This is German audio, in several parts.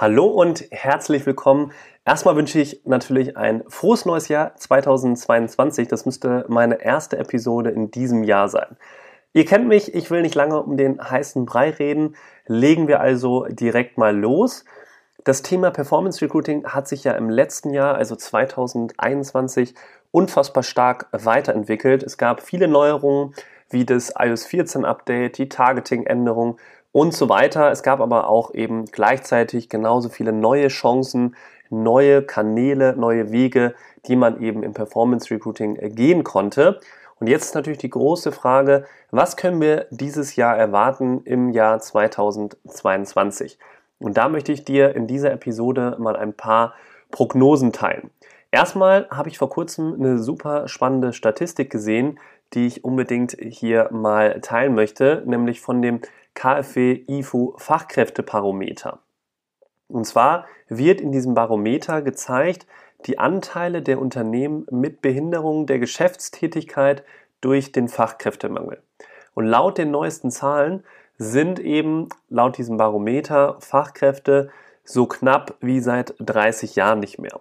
Hallo und herzlich willkommen. Erstmal wünsche ich natürlich ein frohes neues Jahr 2022. Das müsste meine erste Episode in diesem Jahr sein. Ihr kennt mich, ich will nicht lange um den heißen Brei reden. Legen wir also direkt mal los. Das Thema Performance Recruiting hat sich ja im letzten Jahr, also 2021, unfassbar stark weiterentwickelt. Es gab viele Neuerungen, wie das iOS 14 Update, die Targeting-Änderung und so weiter. Es gab aber auch eben gleichzeitig genauso viele neue Chancen, neue Kanäle, neue Wege, die man eben im Performance Recruiting gehen konnte. Und jetzt ist natürlich die große Frage, was können wir dieses Jahr erwarten im Jahr 2022? Und da möchte ich dir in dieser Episode mal ein paar Prognosen teilen. Erstmal habe ich vor kurzem eine super spannende Statistik gesehen, die ich unbedingt hier mal teilen möchte, nämlich von dem KfW IFU Fachkräftebarometer. Und zwar wird in diesem Barometer gezeigt, die Anteile der Unternehmen mit Behinderung der Geschäftstätigkeit durch den Fachkräftemangel. Und laut den neuesten Zahlen sind eben laut diesem Barometer Fachkräfte so knapp wie seit 30 Jahren nicht mehr.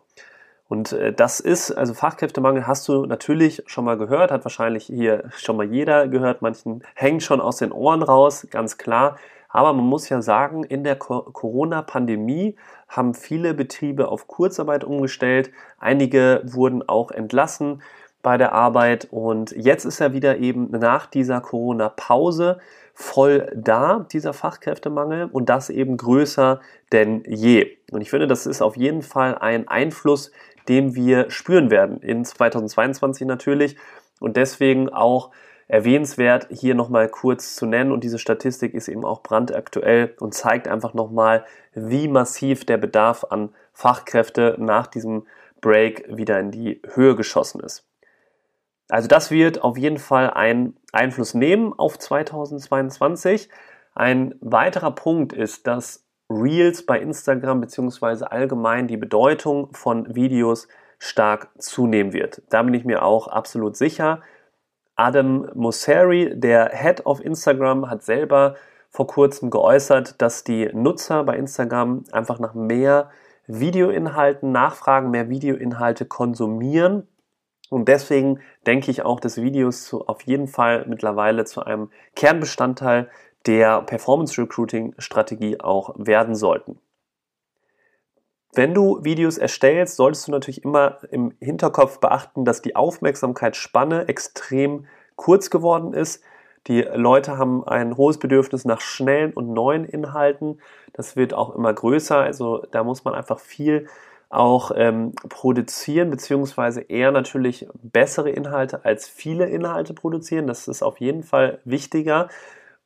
Und äh, das ist, also Fachkräftemangel hast du natürlich schon mal gehört, hat wahrscheinlich hier schon mal jeder gehört, manchen hängt schon aus den Ohren raus, ganz klar. Aber man muss ja sagen, in der Corona-Pandemie haben viele Betriebe auf Kurzarbeit umgestellt, einige wurden auch entlassen bei der Arbeit und jetzt ist er wieder eben nach dieser Corona-Pause voll da, dieser Fachkräftemangel und das eben größer denn je. Und ich finde, das ist auf jeden Fall ein Einfluss, den wir spüren werden in 2022 natürlich und deswegen auch erwähnenswert hier nochmal kurz zu nennen und diese Statistik ist eben auch brandaktuell und zeigt einfach nochmal, wie massiv der Bedarf an Fachkräfte nach diesem Break wieder in die Höhe geschossen ist. Also das wird auf jeden Fall einen Einfluss nehmen auf 2022. Ein weiterer Punkt ist, dass Reels bei Instagram bzw. allgemein die Bedeutung von Videos stark zunehmen wird. Da bin ich mir auch absolut sicher. Adam Mosseri, der Head of Instagram, hat selber vor kurzem geäußert, dass die Nutzer bei Instagram einfach nach mehr Videoinhalten nachfragen, mehr Videoinhalte konsumieren. Und deswegen denke ich auch, dass Videos auf jeden Fall mittlerweile zu einem Kernbestandteil der Performance Recruiting Strategie auch werden sollten. Wenn du Videos erstellst, solltest du natürlich immer im Hinterkopf beachten, dass die Aufmerksamkeitsspanne extrem kurz geworden ist. Die Leute haben ein hohes Bedürfnis nach schnellen und neuen Inhalten. Das wird auch immer größer. Also da muss man einfach viel auch ähm, produzieren, beziehungsweise eher natürlich bessere Inhalte als viele Inhalte produzieren. Das ist auf jeden Fall wichtiger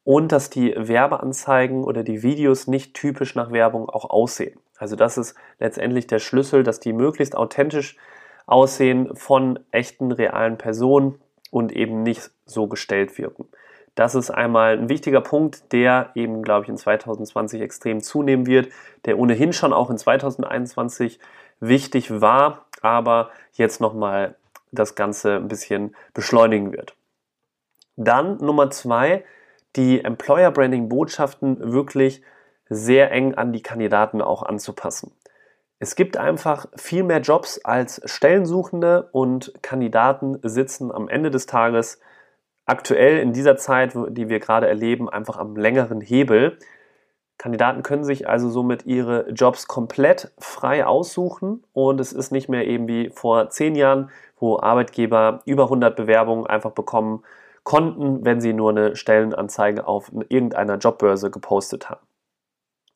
und dass die Werbeanzeigen oder die Videos nicht typisch nach Werbung auch aussehen. Also das ist letztendlich der Schlüssel, dass die möglichst authentisch aussehen von echten, realen Personen und eben nicht so gestellt wirken. Das ist einmal ein wichtiger Punkt, der eben, glaube ich, in 2020 extrem zunehmen wird, der ohnehin schon auch in 2021 wichtig war, aber jetzt nochmal das Ganze ein bisschen beschleunigen wird. Dann Nummer zwei, die Employer Branding Botschaften wirklich sehr eng an die Kandidaten auch anzupassen. Es gibt einfach viel mehr Jobs als Stellensuchende und Kandidaten sitzen am Ende des Tages aktuell in dieser Zeit, die wir gerade erleben, einfach am längeren Hebel. Kandidaten können sich also somit ihre Jobs komplett frei aussuchen und es ist nicht mehr eben wie vor zehn Jahren, wo Arbeitgeber über 100 Bewerbungen einfach bekommen konnten, wenn sie nur eine Stellenanzeige auf irgendeiner Jobbörse gepostet haben.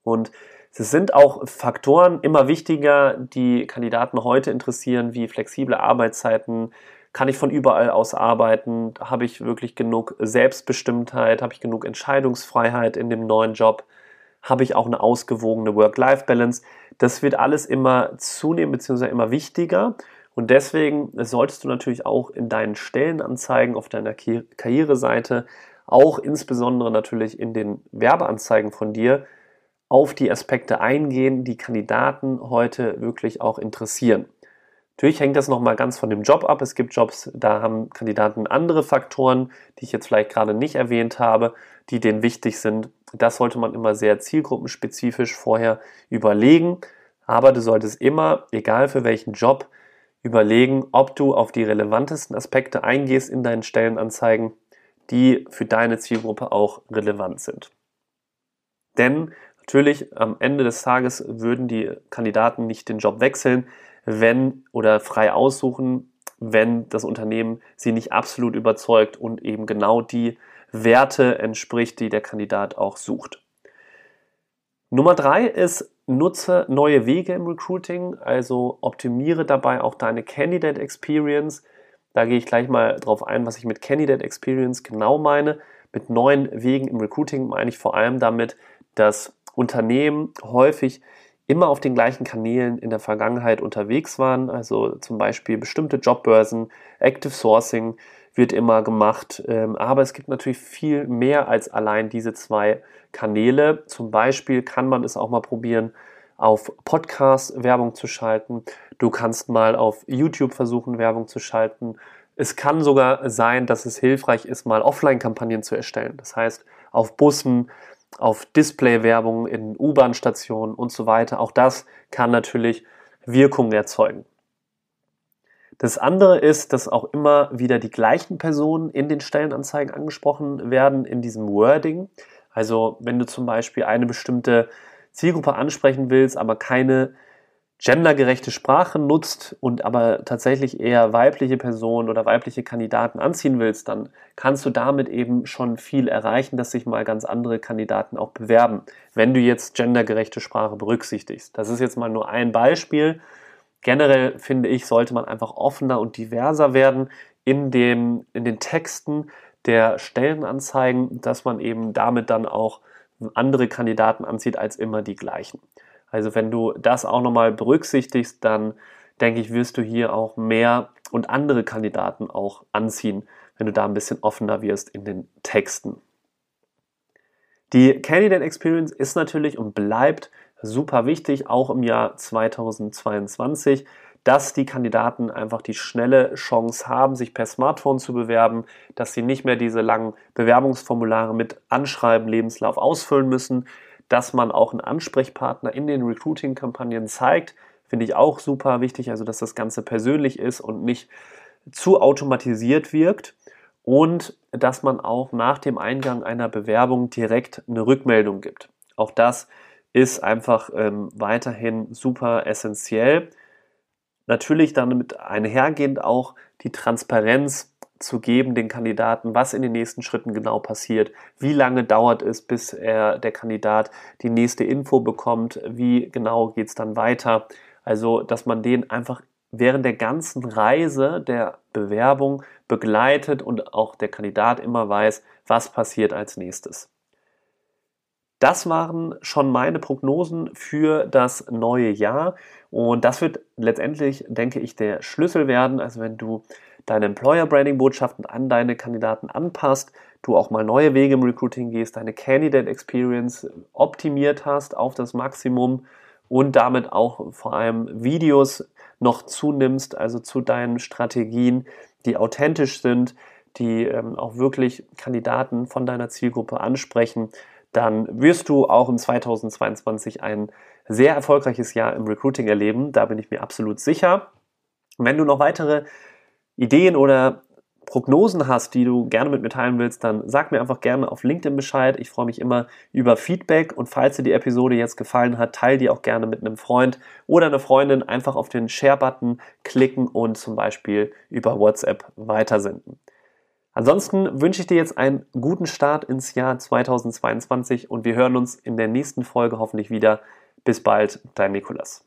Und es sind auch Faktoren immer wichtiger, die Kandidaten heute interessieren, wie flexible Arbeitszeiten, kann ich von überall aus arbeiten, habe ich wirklich genug Selbstbestimmtheit, habe ich genug Entscheidungsfreiheit in dem neuen Job, habe ich auch eine ausgewogene Work-Life-Balance. Das wird alles immer zunehmen bzw. immer wichtiger Und deswegen solltest du natürlich auch in deinen Stellenanzeigen auf deiner Karriereseite, auch insbesondere natürlich in den Werbeanzeigen von dir, auf die Aspekte eingehen, die Kandidaten heute wirklich auch interessieren. Natürlich hängt das nochmal ganz von dem Job ab. Es gibt Jobs, da haben Kandidaten andere Faktoren, die ich jetzt vielleicht gerade nicht erwähnt habe, die denen wichtig sind. Das sollte man immer sehr zielgruppenspezifisch vorher überlegen. Aber du solltest immer, egal für welchen Job, überlegen, ob du auf die relevantesten Aspekte eingehst in deinen Stellenanzeigen, die für deine Zielgruppe auch relevant sind. Denn natürlich am Ende des Tages würden die Kandidaten nicht den Job wechseln, wenn oder frei aussuchen, wenn das Unternehmen sie nicht absolut überzeugt und eben genau die Werte entspricht, die der Kandidat auch sucht. Nummer drei ist, nutze neue Wege im Recruiting, also optimiere dabei auch deine Candidate Experience. Da gehe ich gleich mal drauf ein, was ich mit Candidate Experience genau meine. Mit neuen Wegen im Recruiting meine ich vor allem damit, dass Unternehmen häufig immer auf den gleichen Kanälen in der Vergangenheit unterwegs waren, also zum Beispiel bestimmte Jobbörsen, Active Sourcing wird immer gemacht, ähm, aber es gibt natürlich viel mehr als allein diese zwei Kanäle. Zum Beispiel kann man es auch mal probieren, auf Podcast Werbung zu schalten. Du kannst mal auf YouTube versuchen, Werbung zu schalten. Es kann sogar sein, dass es hilfreich ist, mal Offline-Kampagnen zu erstellen. Das heißt, auf Bussen, auf Display-Werbung in U-Bahn-Stationen und so weiter. Auch das kann natürlich Wirkung erzeugen. Das andere ist, dass auch immer wieder die gleichen Personen in den Stellenanzeigen angesprochen werden in diesem Wording. Also wenn du zum Beispiel eine bestimmte Zielgruppe ansprechen willst, aber keine gendergerechte Sprache nutzt und aber tatsächlich eher weibliche Personen oder weibliche Kandidaten anziehen willst, dann kannst du damit eben schon viel erreichen, dass sich mal ganz andere Kandidaten auch bewerben, wenn du jetzt gendergerechte Sprache berücksichtigst. Das ist jetzt mal nur ein Beispiel. Generell finde ich, sollte man einfach offener und diverser werden in, dem, in den Texten der Stellenanzeigen, dass man eben damit dann auch andere Kandidaten anzieht als immer die gleichen. Also wenn du das auch nochmal berücksichtigst, dann denke ich, wirst du hier auch mehr und andere Kandidaten auch anziehen, wenn du da ein bisschen offener wirst in den Texten. Die Candidate Experience ist natürlich und bleibt super wichtig, auch im Jahr 2022, dass die Kandidaten einfach die schnelle Chance haben, sich per Smartphone zu bewerben, dass sie nicht mehr diese langen Bewerbungsformulare mit Anschreiben, Lebenslauf ausfüllen müssen, dass man auch einen Ansprechpartner in den Recruiting-Kampagnen zeigt, finde ich auch super wichtig, also dass das Ganze persönlich ist und nicht zu automatisiert wirkt und dass man auch nach dem Eingang einer Bewerbung direkt eine Rückmeldung gibt. Auch das ist einfach ähm, weiterhin super essentiell. Natürlich damit einhergehend auch die Transparenz zu geben, den Kandidaten, was in den nächsten Schritten genau passiert, wie lange dauert es, bis er, der Kandidat die nächste Info bekommt, wie genau geht es dann weiter. Also, dass man den einfach während der ganzen Reise der Bewerbung begleitet und auch der Kandidat immer weiß, was passiert als nächstes. Das waren schon meine Prognosen für das neue Jahr und das wird letztendlich, denke ich, der Schlüssel werden. Also wenn du deine Employer Branding Botschaften an deine Kandidaten anpasst, du auch mal neue Wege im Recruiting gehst, deine Candidate Experience optimiert hast auf das Maximum und damit auch vor allem Videos noch zunimmst, also zu deinen Strategien, die authentisch sind, die ähm, auch wirklich Kandidaten von deiner Zielgruppe ansprechen, dann wirst du auch in 2022 ein sehr erfolgreiches Jahr im Recruiting erleben. Da bin ich mir absolut sicher. Wenn du noch weitere Ideen oder Prognosen hast, die du gerne mit mir teilen willst, dann sag mir einfach gerne auf LinkedIn Bescheid. Ich freue mich immer über Feedback und falls dir die Episode jetzt gefallen hat, teile die auch gerne mit einem Freund oder einer Freundin. Einfach auf den Share-Button klicken und zum Beispiel über WhatsApp weitersenden. Ansonsten wünsche ich dir jetzt einen guten Start ins Jahr 2022 und wir hören uns in der nächsten Folge hoffentlich wieder. Bis bald, dein Nikolas.